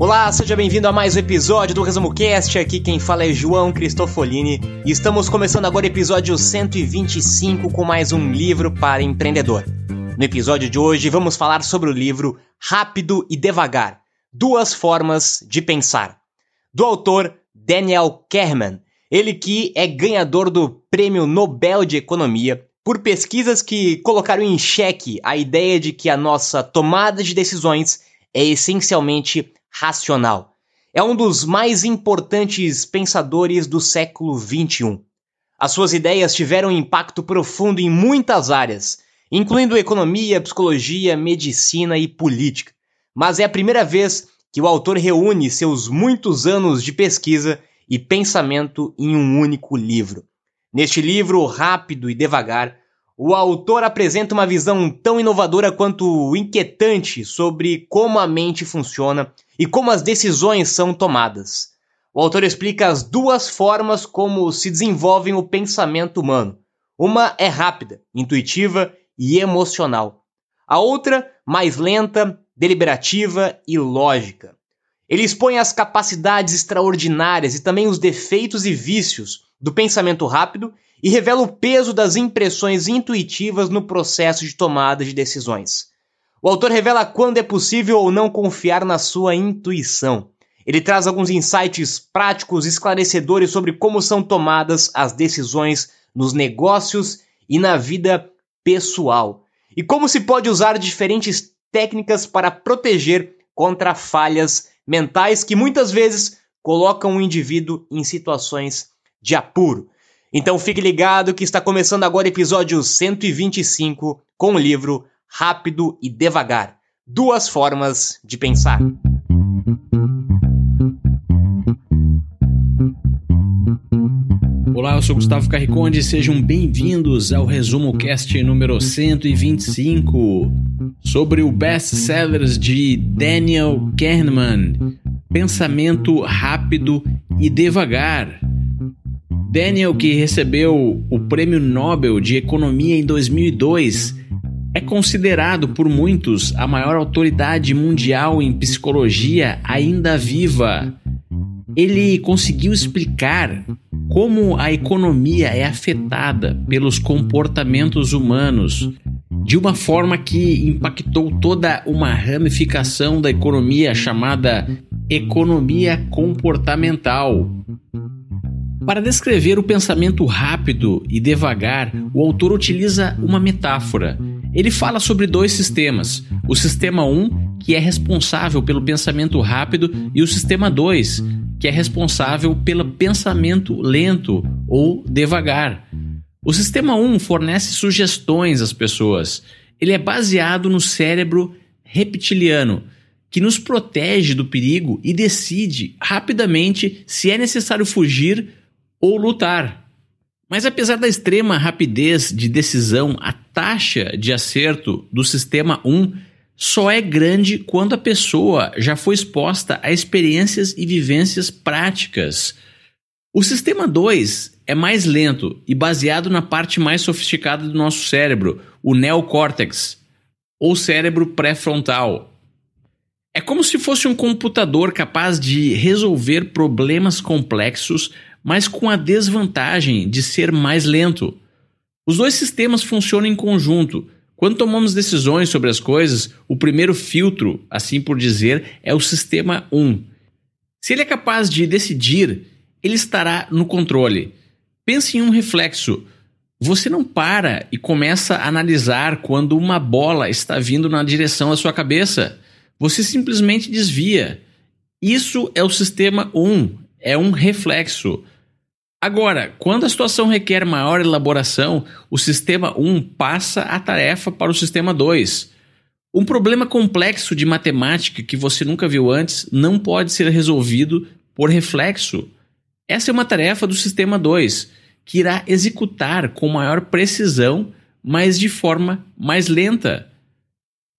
Olá, seja bem-vindo a mais um episódio do Resumo Cast. Aqui quem fala é João Cristofolini e estamos começando agora o episódio 125 com mais um livro para empreendedor. No episódio de hoje vamos falar sobre o livro Rápido e Devagar: Duas Formas de Pensar, do autor Daniel Kahneman, ele que é ganhador do Prêmio Nobel de Economia por pesquisas que colocaram em xeque a ideia de que a nossa tomada de decisões é essencialmente racional. É um dos mais importantes pensadores do século XXI. As suas ideias tiveram um impacto profundo em muitas áreas, incluindo economia, psicologia, medicina e política. Mas é a primeira vez que o autor reúne seus muitos anos de pesquisa e pensamento em um único livro. Neste livro, rápido e devagar, o autor apresenta uma visão tão inovadora quanto inquietante sobre como a mente funciona e como as decisões são tomadas. O autor explica as duas formas como se desenvolve o pensamento humano. Uma é rápida, intuitiva e emocional. A outra, mais lenta, deliberativa e lógica. Ele expõe as capacidades extraordinárias e também os defeitos e vícios do pensamento rápido e revela o peso das impressões intuitivas no processo de tomada de decisões. O autor revela quando é possível ou não confiar na sua intuição. Ele traz alguns insights práticos esclarecedores sobre como são tomadas as decisões nos negócios e na vida pessoal, e como se pode usar diferentes técnicas para proteger contra falhas mentais que muitas vezes colocam o indivíduo em situações de apuro. Então fique ligado que está começando agora o episódio 125 com o livro Rápido e Devagar Duas Formas de Pensar. Olá, eu sou Gustavo Carriconde sejam bem-vindos ao Resumo Cast número 125 sobre o best-sellers de Daniel Kahneman, Pensamento Rápido e Devagar. Daniel, que recebeu o Prêmio Nobel de Economia em 2002, é considerado por muitos a maior autoridade mundial em psicologia ainda viva. Ele conseguiu explicar como a economia é afetada pelos comportamentos humanos de uma forma que impactou toda uma ramificação da economia chamada economia comportamental. Para descrever o pensamento rápido e devagar, o autor utiliza uma metáfora. Ele fala sobre dois sistemas: o sistema 1, que é responsável pelo pensamento rápido, e o sistema 2, que é responsável pelo pensamento lento ou devagar. O sistema 1 fornece sugestões às pessoas. Ele é baseado no cérebro reptiliano, que nos protege do perigo e decide rapidamente se é necessário fugir ou lutar. Mas apesar da extrema rapidez de decisão, a taxa de acerto do sistema 1 só é grande quando a pessoa já foi exposta a experiências e vivências práticas. O sistema 2 é mais lento e baseado na parte mais sofisticada do nosso cérebro, o neocórtex, ou cérebro pré-frontal. É como se fosse um computador capaz de resolver problemas complexos mas com a desvantagem de ser mais lento. Os dois sistemas funcionam em conjunto. Quando tomamos decisões sobre as coisas, o primeiro filtro, assim por dizer, é o sistema 1. Se ele é capaz de decidir, ele estará no controle. Pense em um reflexo. Você não para e começa a analisar quando uma bola está vindo na direção da sua cabeça. Você simplesmente desvia. Isso é o sistema 1, é um reflexo. Agora, quando a situação requer maior elaboração, o sistema 1 passa a tarefa para o sistema 2. Um problema complexo de matemática que você nunca viu antes não pode ser resolvido por reflexo. Essa é uma tarefa do sistema 2, que irá executar com maior precisão, mas de forma mais lenta.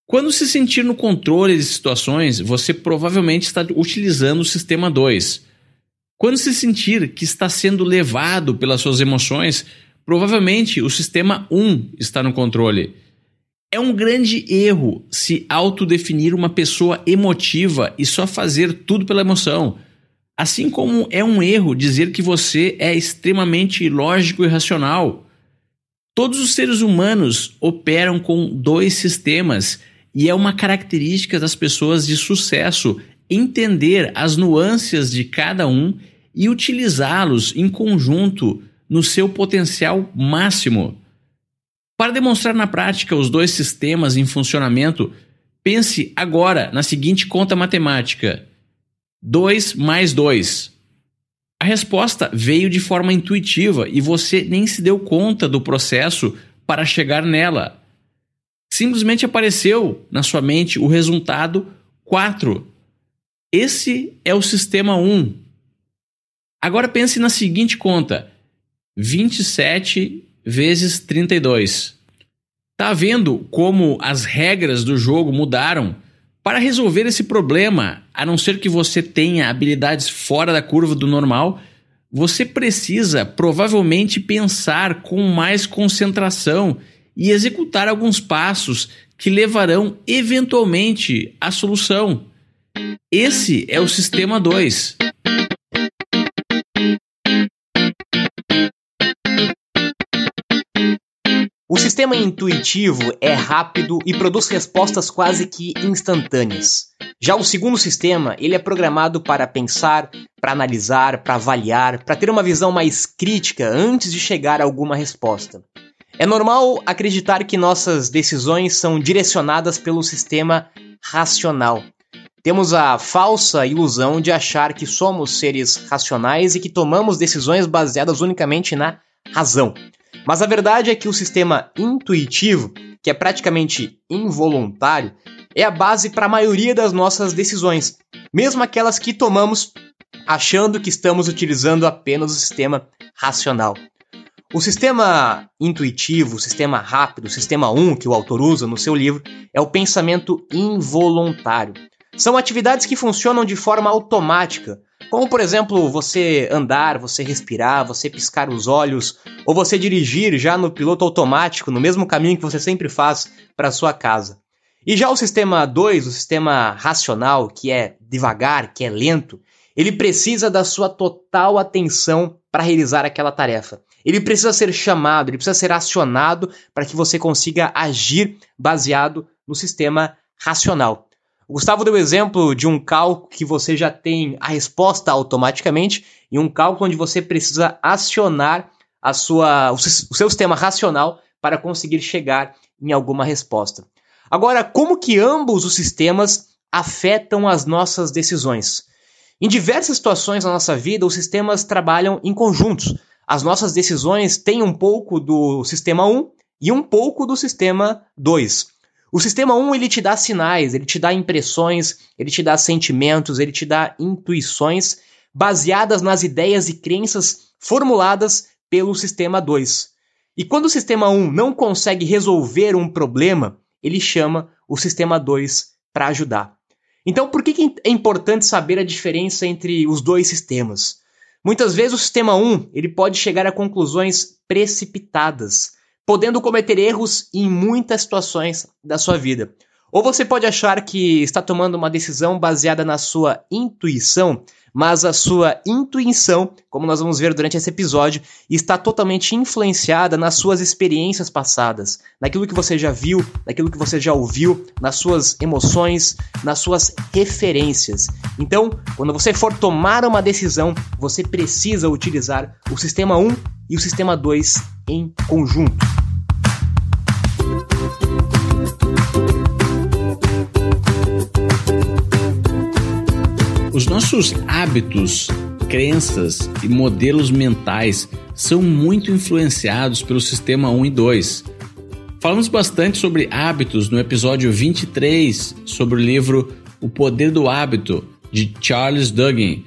Quando se sentir no controle de situações, você provavelmente está utilizando o sistema 2. Quando se sentir que está sendo levado pelas suas emoções, provavelmente o sistema 1 está no controle. É um grande erro se autodefinir uma pessoa emotiva e só fazer tudo pela emoção. Assim como é um erro dizer que você é extremamente lógico e racional. Todos os seres humanos operam com dois sistemas e é uma característica das pessoas de sucesso entender as nuances de cada um e utilizá-los em conjunto no seu potencial máximo. Para demonstrar na prática os dois sistemas em funcionamento, pense agora na seguinte conta matemática: 2 mais 2. A resposta veio de forma intuitiva e você nem se deu conta do processo para chegar nela. Simplesmente apareceu na sua mente o resultado 4. Esse é o sistema 1. Agora pense na seguinte conta: 27 vezes 32. Tá vendo como as regras do jogo mudaram? Para resolver esse problema, a não ser que você tenha habilidades fora da curva do normal, você precisa provavelmente pensar com mais concentração e executar alguns passos que levarão eventualmente à solução. Esse é o sistema 2. O sistema intuitivo é rápido e produz respostas quase que instantâneas. Já o segundo sistema, ele é programado para pensar, para analisar, para avaliar, para ter uma visão mais crítica antes de chegar a alguma resposta. É normal acreditar que nossas decisões são direcionadas pelo sistema racional. Temos a falsa ilusão de achar que somos seres racionais e que tomamos decisões baseadas unicamente na razão. Mas a verdade é que o sistema intuitivo, que é praticamente involuntário, é a base para a maioria das nossas decisões, mesmo aquelas que tomamos achando que estamos utilizando apenas o sistema racional. O sistema intuitivo, o sistema rápido, o sistema 1 que o autor usa no seu livro é o pensamento involuntário. São atividades que funcionam de forma automática, como, por exemplo, você andar, você respirar, você piscar os olhos, ou você dirigir já no piloto automático, no mesmo caminho que você sempre faz para sua casa. E já o sistema 2, o sistema racional, que é devagar, que é lento, ele precisa da sua total atenção para realizar aquela tarefa. Ele precisa ser chamado, ele precisa ser acionado para que você consiga agir baseado no sistema racional. O Gustavo deu exemplo de um cálculo que você já tem a resposta automaticamente e um cálculo onde você precisa acionar a sua, o seu sistema racional para conseguir chegar em alguma resposta. Agora, como que ambos os sistemas afetam as nossas decisões? Em diversas situações na nossa vida, os sistemas trabalham em conjuntos. As nossas decisões têm um pouco do sistema 1 e um pouco do sistema 2. O sistema 1 ele te dá sinais, ele te dá impressões, ele te dá sentimentos, ele te dá intuições baseadas nas ideias e crenças formuladas pelo sistema 2. E quando o sistema 1 não consegue resolver um problema, ele chama o sistema 2 para ajudar. Então, por que é importante saber a diferença entre os dois sistemas? Muitas vezes o sistema 1 ele pode chegar a conclusões precipitadas, podendo cometer erros em muitas situações da sua vida. Ou você pode achar que está tomando uma decisão baseada na sua intuição, mas a sua intuição, como nós vamos ver durante esse episódio, está totalmente influenciada nas suas experiências passadas, naquilo que você já viu, naquilo que você já ouviu, nas suas emoções, nas suas referências. Então, quando você for tomar uma decisão, você precisa utilizar o sistema 1 e o sistema 2 em conjunto. Nossos hábitos, crenças e modelos mentais são muito influenciados pelo sistema 1 e 2. Falamos bastante sobre hábitos no episódio 23, sobre o livro O Poder do Hábito, de Charles Duggin.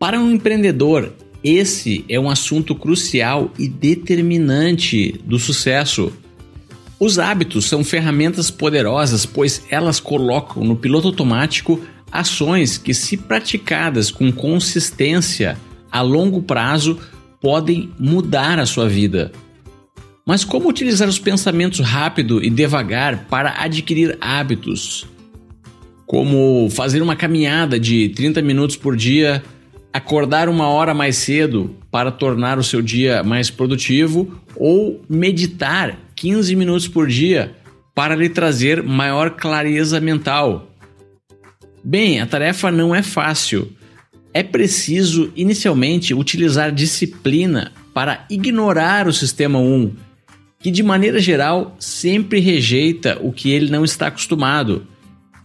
Para um empreendedor, esse é um assunto crucial e determinante do sucesso. Os hábitos são ferramentas poderosas, pois elas colocam no piloto automático ações que, se praticadas com consistência a longo prazo, podem mudar a sua vida. Mas como utilizar os pensamentos rápido e devagar para adquirir hábitos? Como fazer uma caminhada de 30 minutos por dia, acordar uma hora mais cedo para tornar o seu dia mais produtivo ou meditar 15 minutos por dia para lhe trazer maior clareza mental. Bem, a tarefa não é fácil. É preciso inicialmente utilizar disciplina para ignorar o sistema 1 que de maneira geral sempre rejeita o que ele não está acostumado.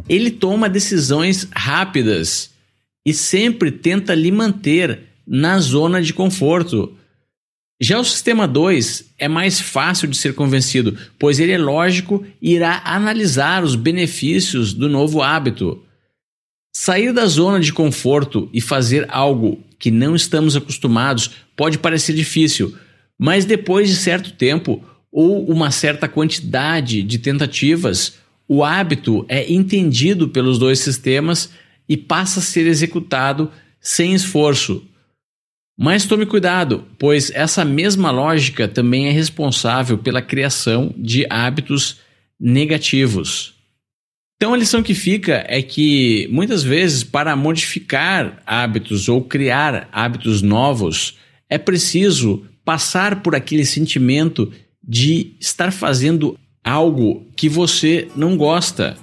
Ele toma decisões rápidas e sempre tenta lhe manter na zona de conforto. Já o sistema 2 é mais fácil de ser convencido, pois ele é lógico e irá analisar os benefícios do novo hábito. Sair da zona de conforto e fazer algo que não estamos acostumados pode parecer difícil, mas depois de certo tempo, ou uma certa quantidade de tentativas, o hábito é entendido pelos dois sistemas e passa a ser executado sem esforço. Mas tome cuidado, pois essa mesma lógica também é responsável pela criação de hábitos negativos. Então a lição que fica é que muitas vezes para modificar hábitos ou criar hábitos novos é preciso passar por aquele sentimento de estar fazendo algo que você não gosta.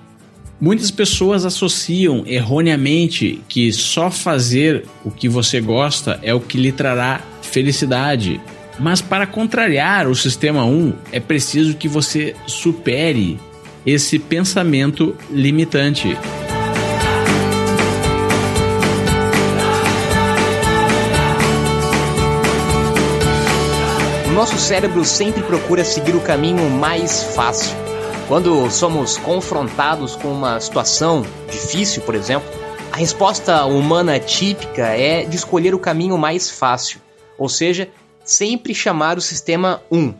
Muitas pessoas associam erroneamente que só fazer o que você gosta é o que lhe trará felicidade. Mas para contrariar o sistema 1, é preciso que você supere esse pensamento limitante. nosso cérebro sempre procura seguir o caminho mais fácil. Quando somos confrontados com uma situação difícil, por exemplo, a resposta humana típica é de escolher o caminho mais fácil, ou seja, sempre chamar o sistema 1.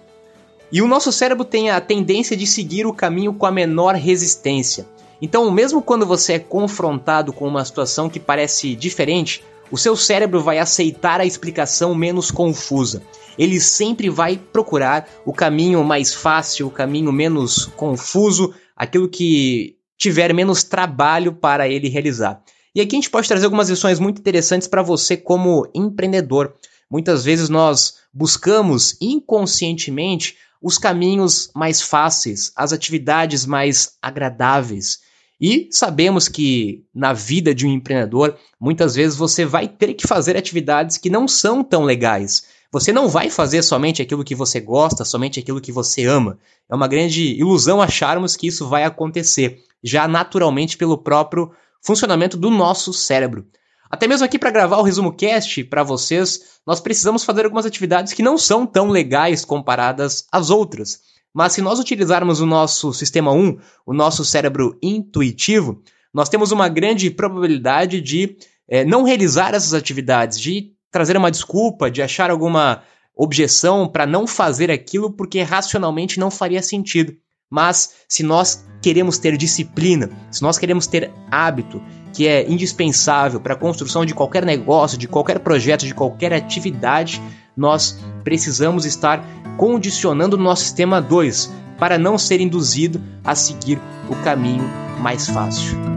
E o nosso cérebro tem a tendência de seguir o caminho com a menor resistência. Então, mesmo quando você é confrontado com uma situação que parece diferente, o seu cérebro vai aceitar a explicação menos confusa ele sempre vai procurar o caminho mais fácil, o caminho menos confuso, aquilo que tiver menos trabalho para ele realizar. E aqui a gente pode trazer algumas lições muito interessantes para você como empreendedor. Muitas vezes nós buscamos inconscientemente os caminhos mais fáceis, as atividades mais agradáveis. E sabemos que na vida de um empreendedor, muitas vezes você vai ter que fazer atividades que não são tão legais. Você não vai fazer somente aquilo que você gosta, somente aquilo que você ama. É uma grande ilusão acharmos que isso vai acontecer, já naturalmente pelo próprio funcionamento do nosso cérebro. Até mesmo aqui para gravar o resumo cast para vocês, nós precisamos fazer algumas atividades que não são tão legais comparadas às outras. Mas se nós utilizarmos o nosso sistema 1, o nosso cérebro intuitivo, nós temos uma grande probabilidade de é, não realizar essas atividades, de trazer uma desculpa, de achar alguma objeção para não fazer aquilo porque racionalmente não faria sentido. Mas se nós queremos ter disciplina, se nós queremos ter hábito, que é indispensável para a construção de qualquer negócio, de qualquer projeto, de qualquer atividade, nós precisamos estar condicionando o nosso sistema 2 para não ser induzido a seguir o caminho mais fácil.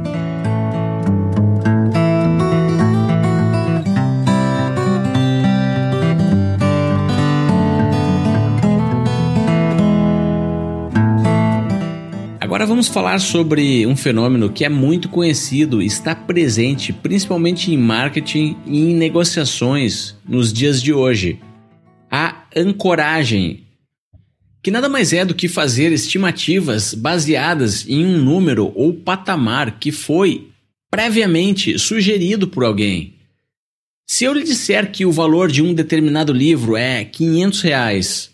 Agora vamos falar sobre um fenômeno que é muito conhecido, está presente principalmente em marketing e em negociações nos dias de hoje: a ancoragem, que nada mais é do que fazer estimativas baseadas em um número ou patamar que foi previamente sugerido por alguém. Se eu lhe disser que o valor de um determinado livro é 500 reais,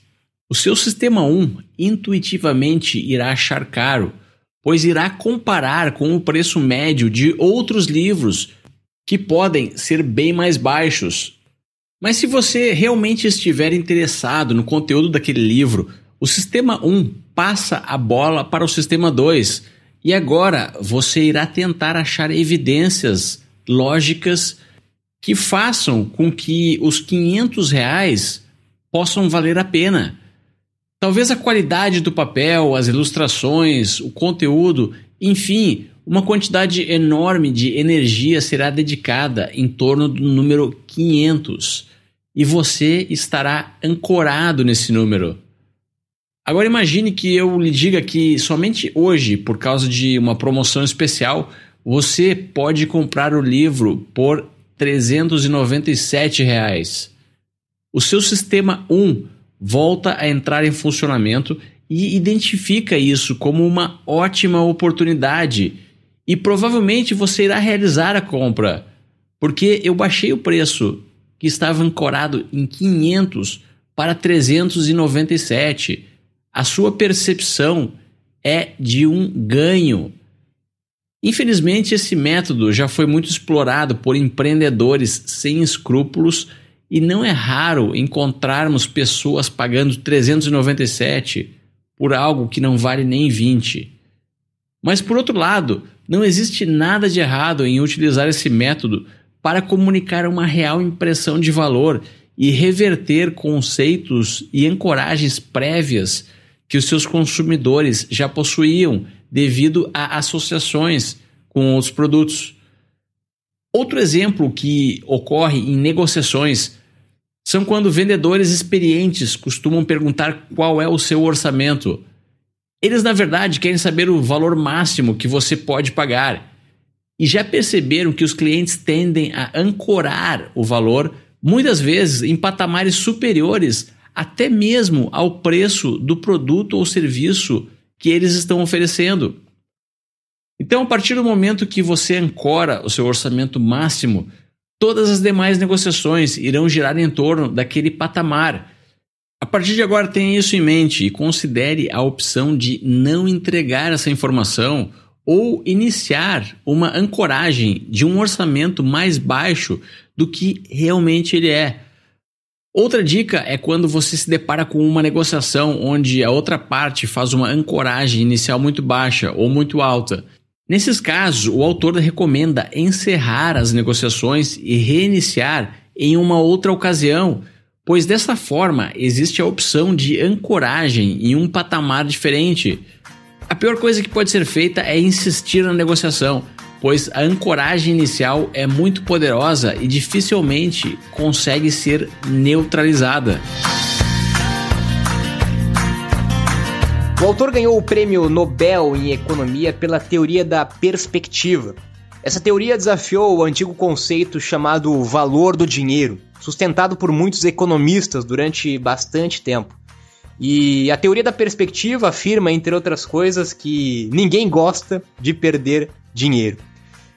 O seu sistema 1 intuitivamente irá achar caro, pois irá comparar com o preço médio de outros livros que podem ser bem mais baixos. Mas se você realmente estiver interessado no conteúdo daquele livro, o sistema 1 passa a bola para o sistema 2 e agora você irá tentar achar evidências lógicas que façam com que os 500 reais possam valer a pena. Talvez a qualidade do papel, as ilustrações, o conteúdo, enfim, uma quantidade enorme de energia será dedicada em torno do número 500 e você estará ancorado nesse número. Agora imagine que eu lhe diga que somente hoje, por causa de uma promoção especial, você pode comprar o livro por 397 reais. O seu sistema 1 volta a entrar em funcionamento e identifica isso como uma ótima oportunidade e provavelmente você irá realizar a compra, porque eu baixei o preço que estava ancorado em 500 para 397 a sua percepção é de um ganho. Infelizmente, esse método já foi muito explorado por empreendedores sem escrúpulos e não é raro encontrarmos pessoas pagando 397 por algo que não vale nem 20. Mas por outro lado, não existe nada de errado em utilizar esse método para comunicar uma real impressão de valor e reverter conceitos e ancoragens prévias que os seus consumidores já possuíam devido a associações com outros produtos. Outro exemplo que ocorre em negociações são quando vendedores experientes costumam perguntar qual é o seu orçamento. Eles, na verdade, querem saber o valor máximo que você pode pagar. E já perceberam que os clientes tendem a ancorar o valor, muitas vezes em patamares superiores até mesmo ao preço do produto ou serviço que eles estão oferecendo. Então, a partir do momento que você ancora o seu orçamento máximo, todas as demais negociações irão girar em torno daquele patamar. A partir de agora, tenha isso em mente e considere a opção de não entregar essa informação ou iniciar uma ancoragem de um orçamento mais baixo do que realmente ele é. Outra dica é quando você se depara com uma negociação onde a outra parte faz uma ancoragem inicial muito baixa ou muito alta. Nesses casos, o autor recomenda encerrar as negociações e reiniciar em uma outra ocasião, pois dessa forma existe a opção de ancoragem em um patamar diferente. A pior coisa que pode ser feita é insistir na negociação, pois a ancoragem inicial é muito poderosa e dificilmente consegue ser neutralizada. O autor ganhou o prêmio Nobel em Economia pela teoria da perspectiva. Essa teoria desafiou o antigo conceito chamado valor do dinheiro, sustentado por muitos economistas durante bastante tempo. E a teoria da perspectiva afirma, entre outras coisas, que ninguém gosta de perder dinheiro.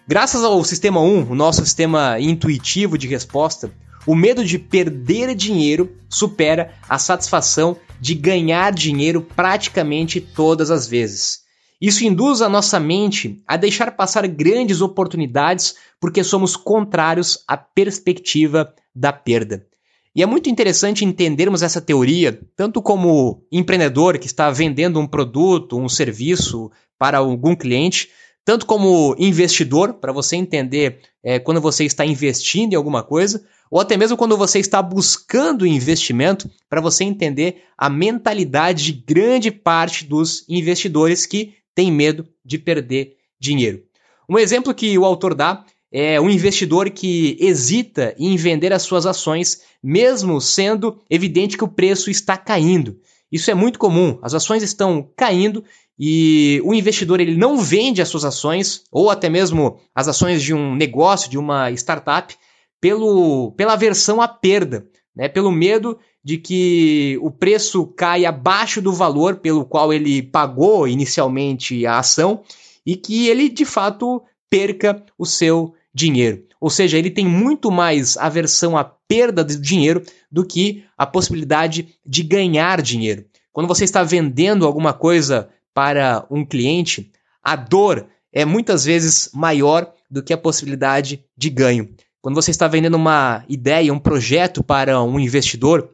Graças ao sistema 1, o nosso sistema intuitivo de resposta, o medo de perder dinheiro supera a satisfação de ganhar dinheiro praticamente todas as vezes. Isso induz a nossa mente a deixar passar grandes oportunidades porque somos contrários à perspectiva da perda. E é muito interessante entendermos essa teoria, tanto como empreendedor que está vendendo um produto, um serviço para algum cliente, tanto como investidor, para você entender é, quando você está investindo em alguma coisa, ou até mesmo quando você está buscando investimento, para você entender a mentalidade de grande parte dos investidores que tem medo de perder dinheiro. Um exemplo que o autor dá é um investidor que hesita em vender as suas ações, mesmo sendo evidente que o preço está caindo. Isso é muito comum. As ações estão caindo e o investidor ele não vende as suas ações ou até mesmo as ações de um negócio, de uma startup, pelo, pela aversão à perda, né? pelo medo de que o preço caia abaixo do valor pelo qual ele pagou inicialmente a ação e que ele de fato perca o seu dinheiro. Ou seja, ele tem muito mais aversão à perda de dinheiro do que a possibilidade de ganhar dinheiro. Quando você está vendendo alguma coisa para um cliente, a dor é muitas vezes maior do que a possibilidade de ganho. Quando você está vendendo uma ideia, um projeto para um investidor,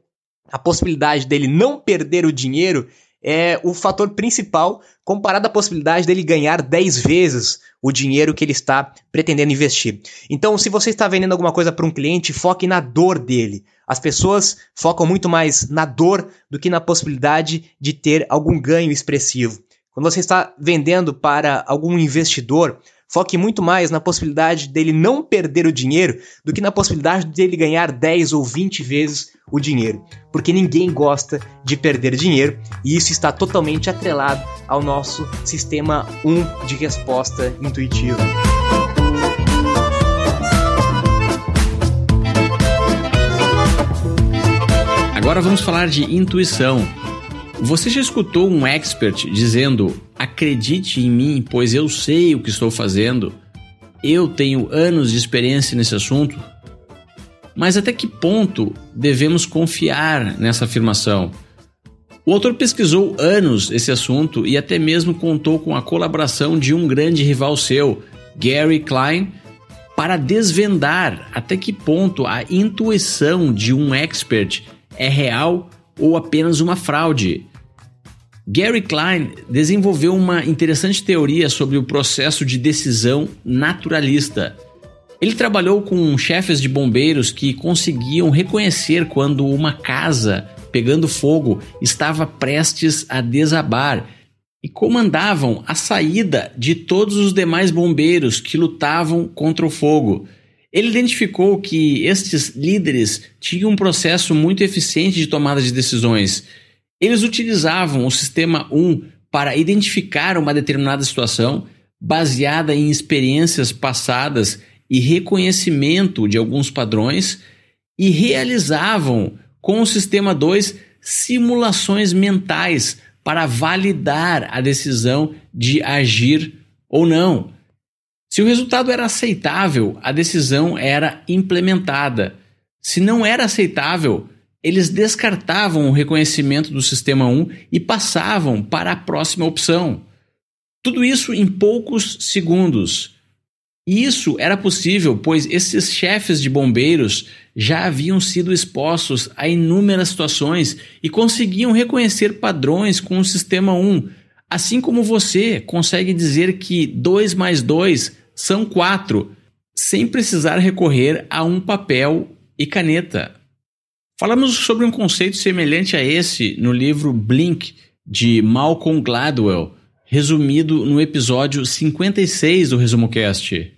a possibilidade dele não perder o dinheiro é o fator principal comparado à possibilidade dele ganhar 10 vezes o dinheiro que ele está pretendendo investir. Então, se você está vendendo alguma coisa para um cliente, foque na dor dele. As pessoas focam muito mais na dor do que na possibilidade de ter algum ganho expressivo. Quando você está vendendo para algum investidor, foque muito mais na possibilidade dele não perder o dinheiro do que na possibilidade dele ganhar 10 ou 20 vezes o dinheiro. Porque ninguém gosta de perder dinheiro e isso está totalmente atrelado ao nosso sistema 1 de resposta intuitiva. Agora vamos falar de intuição. Você já escutou um expert dizendo: acredite em mim, pois eu sei o que estou fazendo? Eu tenho anos de experiência nesse assunto? Mas até que ponto devemos confiar nessa afirmação? O autor pesquisou anos esse assunto e até mesmo contou com a colaboração de um grande rival seu, Gary Klein, para desvendar até que ponto a intuição de um expert é real ou apenas uma fraude. Gary Klein desenvolveu uma interessante teoria sobre o processo de decisão naturalista. Ele trabalhou com chefes de bombeiros que conseguiam reconhecer quando uma casa pegando fogo estava prestes a desabar e comandavam a saída de todos os demais bombeiros que lutavam contra o fogo. Ele identificou que estes líderes tinham um processo muito eficiente de tomada de decisões eles utilizavam o sistema 1 para identificar uma determinada situação baseada em experiências passadas e reconhecimento de alguns padrões e realizavam com o sistema 2 simulações mentais para validar a decisão de agir ou não. Se o resultado era aceitável, a decisão era implementada. Se não era aceitável, eles descartavam o reconhecimento do sistema 1 e passavam para a próxima opção. Tudo isso em poucos segundos. E isso era possível pois esses chefes de bombeiros já haviam sido expostos a inúmeras situações e conseguiam reconhecer padrões com o sistema 1, assim como você consegue dizer que 2 mais 2 são 4, sem precisar recorrer a um papel e caneta. Falamos sobre um conceito semelhante a esse no livro Blink, de Malcolm Gladwell, resumido no episódio 56 do ResumoCast.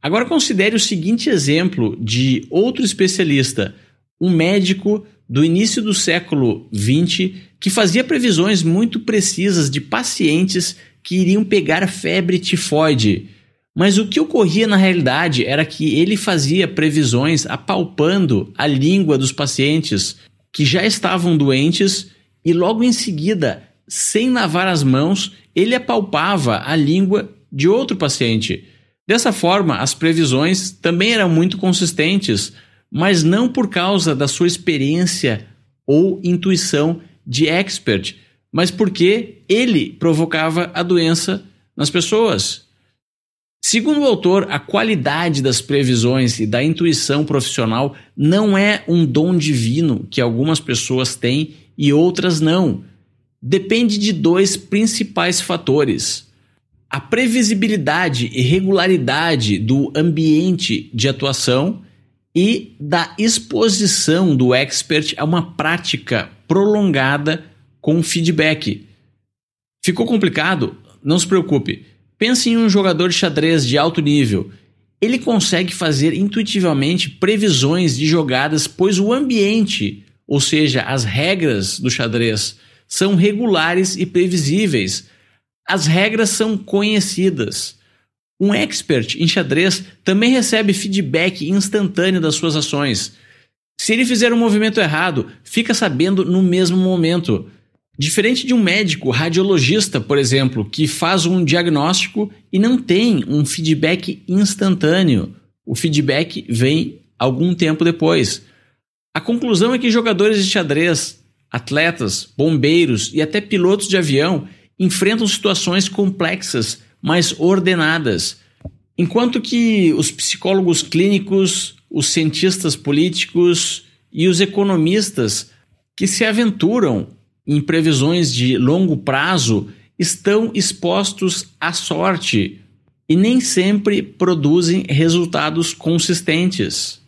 Agora considere o seguinte exemplo de outro especialista, um médico do início do século XX que fazia previsões muito precisas de pacientes que iriam pegar febre tifoide mas o que ocorria na realidade era que ele fazia previsões apalpando a língua dos pacientes que já estavam doentes e logo em seguida, sem lavar as mãos, ele apalpava a língua de outro paciente. Dessa forma, as previsões também eram muito consistentes, mas não por causa da sua experiência ou intuição de expert, mas porque ele provocava a doença nas pessoas. Segundo o autor, a qualidade das previsões e da intuição profissional não é um dom divino que algumas pessoas têm e outras não. Depende de dois principais fatores: a previsibilidade e regularidade do ambiente de atuação e da exposição do expert a uma prática prolongada com feedback. Ficou complicado? Não se preocupe. Pense em um jogador de xadrez de alto nível. Ele consegue fazer intuitivamente previsões de jogadas, pois o ambiente, ou seja, as regras do xadrez, são regulares e previsíveis. As regras são conhecidas. Um expert em xadrez também recebe feedback instantâneo das suas ações. Se ele fizer um movimento errado, fica sabendo no mesmo momento. Diferente de um médico radiologista, por exemplo, que faz um diagnóstico e não tem um feedback instantâneo. O feedback vem algum tempo depois. A conclusão é que jogadores de xadrez, atletas, bombeiros e até pilotos de avião enfrentam situações complexas, mas ordenadas, enquanto que os psicólogos clínicos, os cientistas políticos e os economistas que se aventuram em previsões de longo prazo estão expostos à sorte e nem sempre produzem resultados consistentes.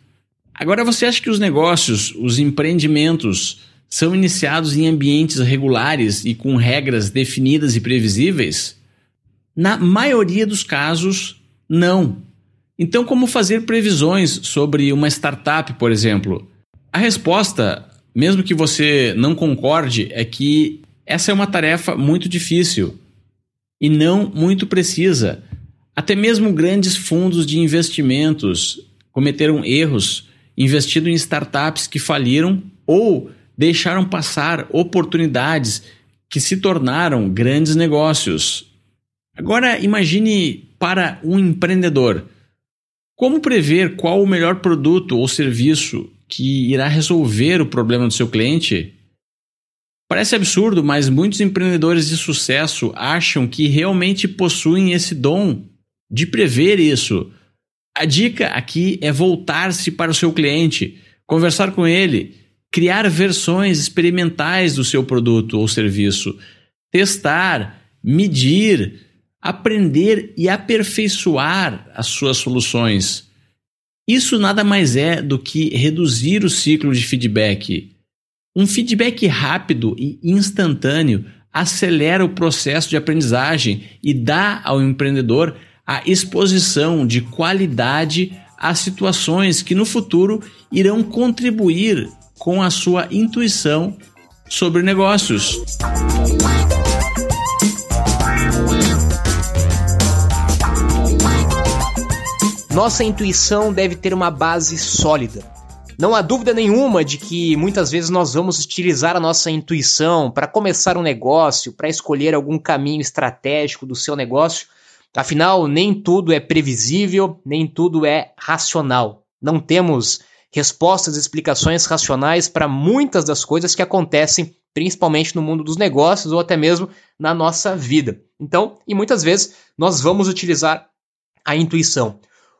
Agora, você acha que os negócios, os empreendimentos, são iniciados em ambientes regulares e com regras definidas e previsíveis? Na maioria dos casos, não. Então, como fazer previsões sobre uma startup, por exemplo? A resposta, mesmo que você não concorde, é que essa é uma tarefa muito difícil e não muito precisa. Até mesmo grandes fundos de investimentos cometeram erros investido em startups que faliram ou deixaram passar oportunidades que se tornaram grandes negócios. Agora imagine para um empreendedor. Como prever qual o melhor produto ou serviço que irá resolver o problema do seu cliente? Parece absurdo, mas muitos empreendedores de sucesso acham que realmente possuem esse dom de prever isso a dica aqui é voltar-se para o seu cliente, conversar com ele, criar versões experimentais do seu produto ou serviço, testar, medir, aprender e aperfeiçoar as suas soluções. Isso nada mais é do que reduzir o ciclo de feedback. Um feedback rápido e instantâneo acelera o processo de aprendizagem e dá ao empreendedor a exposição de qualidade a situações que no futuro irão contribuir com a sua intuição sobre negócios. Nossa intuição deve ter uma base sólida. Não há dúvida nenhuma de que muitas vezes nós vamos utilizar a nossa intuição para começar um negócio, para escolher algum caminho estratégico do seu negócio, Afinal, nem tudo é previsível, nem tudo é racional. Não temos respostas e explicações racionais para muitas das coisas que acontecem, principalmente no mundo dos negócios ou até mesmo na nossa vida. Então, e muitas vezes, nós vamos utilizar a intuição.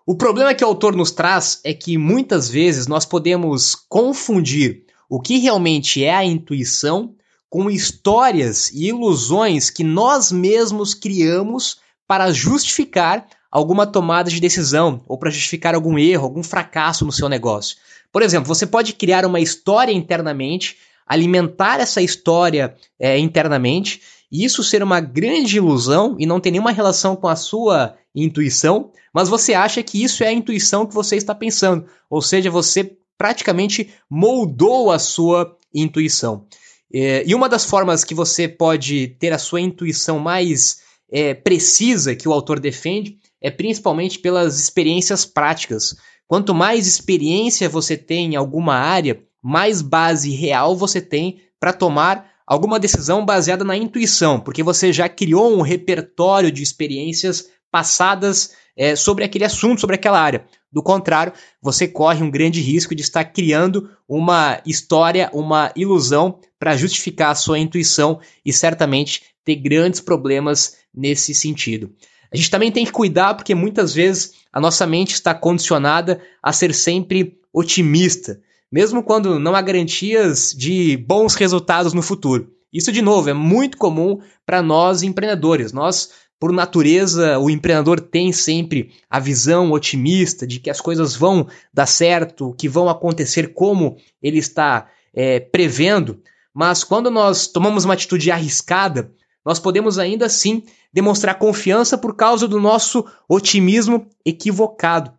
O problema que o autor nos traz é que muitas vezes nós podemos confundir o que realmente é a intuição com histórias e ilusões que nós mesmos criamos para justificar alguma tomada de decisão ou para justificar algum erro, algum fracasso no seu negócio. Por exemplo, você pode criar uma história internamente, alimentar essa história é, internamente, e isso ser uma grande ilusão e não ter nenhuma relação com a sua intuição, mas você acha que isso é a intuição que você está pensando, ou seja, você praticamente moldou a sua intuição. É, e uma das formas que você pode ter a sua intuição mais é, precisa que o autor defende é principalmente pelas experiências práticas. Quanto mais experiência você tem em alguma área, mais base real você tem para tomar alguma decisão baseada na intuição, porque você já criou um repertório de experiências passadas é, sobre aquele assunto, sobre aquela área. Do contrário, você corre um grande risco de estar criando uma história, uma ilusão para justificar a sua intuição e certamente ter grandes problemas nesse sentido. A gente também tem que cuidar porque muitas vezes a nossa mente está condicionada a ser sempre otimista, mesmo quando não há garantias de bons resultados no futuro. Isso, de novo, é muito comum para nós empreendedores. Nós, por natureza, o empreendedor tem sempre a visão otimista de que as coisas vão dar certo, que vão acontecer como ele está é, prevendo. Mas quando nós tomamos uma atitude arriscada, nós podemos ainda assim demonstrar confiança por causa do nosso otimismo equivocado.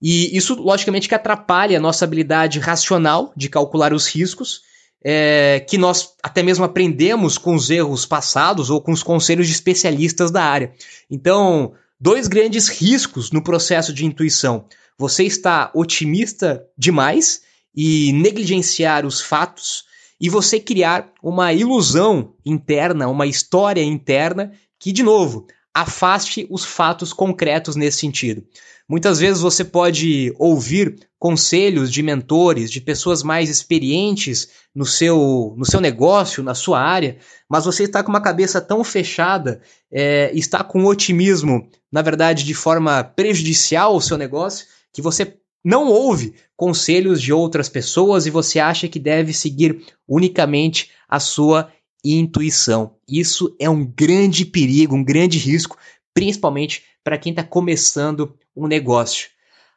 E isso, logicamente, que atrapalha a nossa habilidade racional de calcular os riscos, é, que nós até mesmo aprendemos com os erros passados ou com os conselhos de especialistas da área. Então, dois grandes riscos no processo de intuição. Você está otimista demais e negligenciar os fatos e você criar uma ilusão interna, uma história interna que, de novo, afaste os fatos concretos nesse sentido. Muitas vezes você pode ouvir conselhos de mentores, de pessoas mais experientes no seu, no seu negócio, na sua área, mas você está com uma cabeça tão fechada, é, está com otimismo, na verdade, de forma prejudicial ao seu negócio, que você não ouve conselhos de outras pessoas e você acha que deve seguir unicamente a sua intuição. Isso é um grande perigo, um grande risco, principalmente para quem está começando um negócio.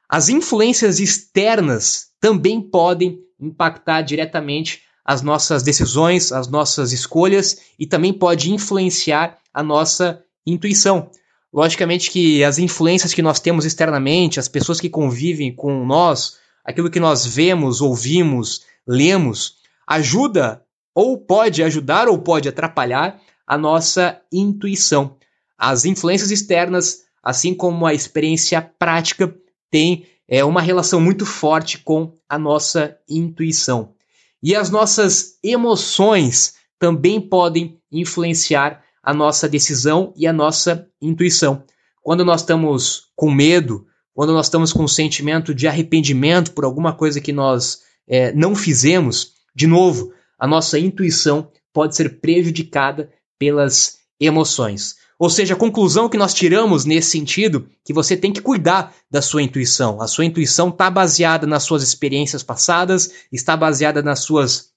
As influências externas também podem impactar diretamente as nossas decisões, as nossas escolhas e também pode influenciar a nossa intuição. Logicamente que as influências que nós temos externamente, as pessoas que convivem com nós, aquilo que nós vemos, ouvimos, lemos, ajuda ou pode ajudar ou pode atrapalhar a nossa intuição. As influências externas, assim como a experiência prática, têm é, uma relação muito forte com a nossa intuição. E as nossas emoções também podem influenciar a nossa decisão e a nossa intuição. Quando nós estamos com medo, quando nós estamos com um sentimento de arrependimento por alguma coisa que nós é, não fizemos, de novo, a nossa intuição pode ser prejudicada pelas emoções. Ou seja, a conclusão que nós tiramos nesse sentido, que você tem que cuidar da sua intuição. A sua intuição está baseada nas suas experiências passadas, está baseada nas suas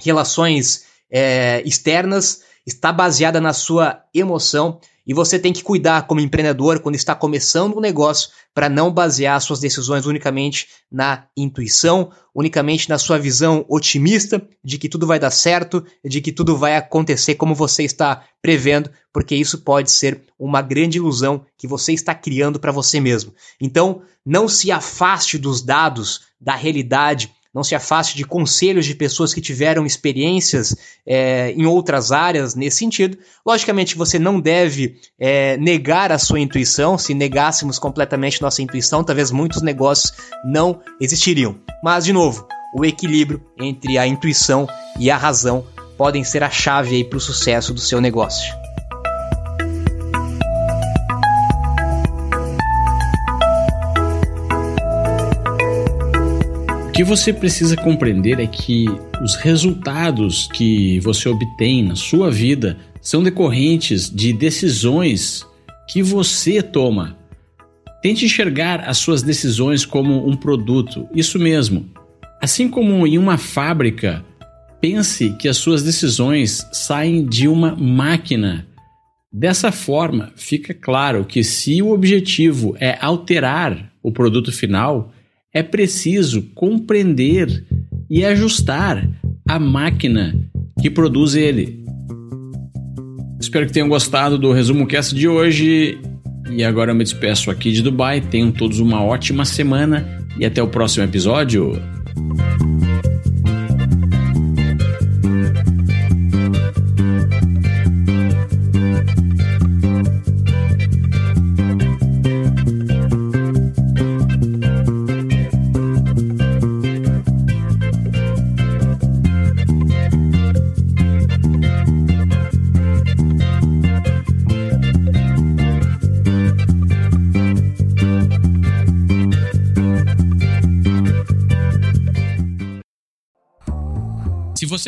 relações é, externas, está baseada na sua emoção e você tem que cuidar como empreendedor quando está começando um negócio para não basear suas decisões unicamente na intuição, unicamente na sua visão otimista de que tudo vai dar certo, de que tudo vai acontecer como você está prevendo, porque isso pode ser uma grande ilusão que você está criando para você mesmo. Então, não se afaste dos dados, da realidade, não se afaste de conselhos de pessoas que tiveram experiências é, em outras áreas nesse sentido. Logicamente, você não deve é, negar a sua intuição. Se negássemos completamente nossa intuição, talvez muitos negócios não existiriam. Mas, de novo, o equilíbrio entre a intuição e a razão podem ser a chave para o sucesso do seu negócio. Que você precisa compreender é que os resultados que você obtém na sua vida são decorrentes de decisões que você toma. Tente enxergar as suas decisões como um produto, isso mesmo. Assim como em uma fábrica, pense que as suas decisões saem de uma máquina. Dessa forma, fica claro que se o objetivo é alterar o produto final, é preciso compreender e ajustar a máquina que produz ele. Espero que tenham gostado do resumo cast de hoje. E agora eu me despeço aqui de Dubai. Tenham todos uma ótima semana e até o próximo episódio.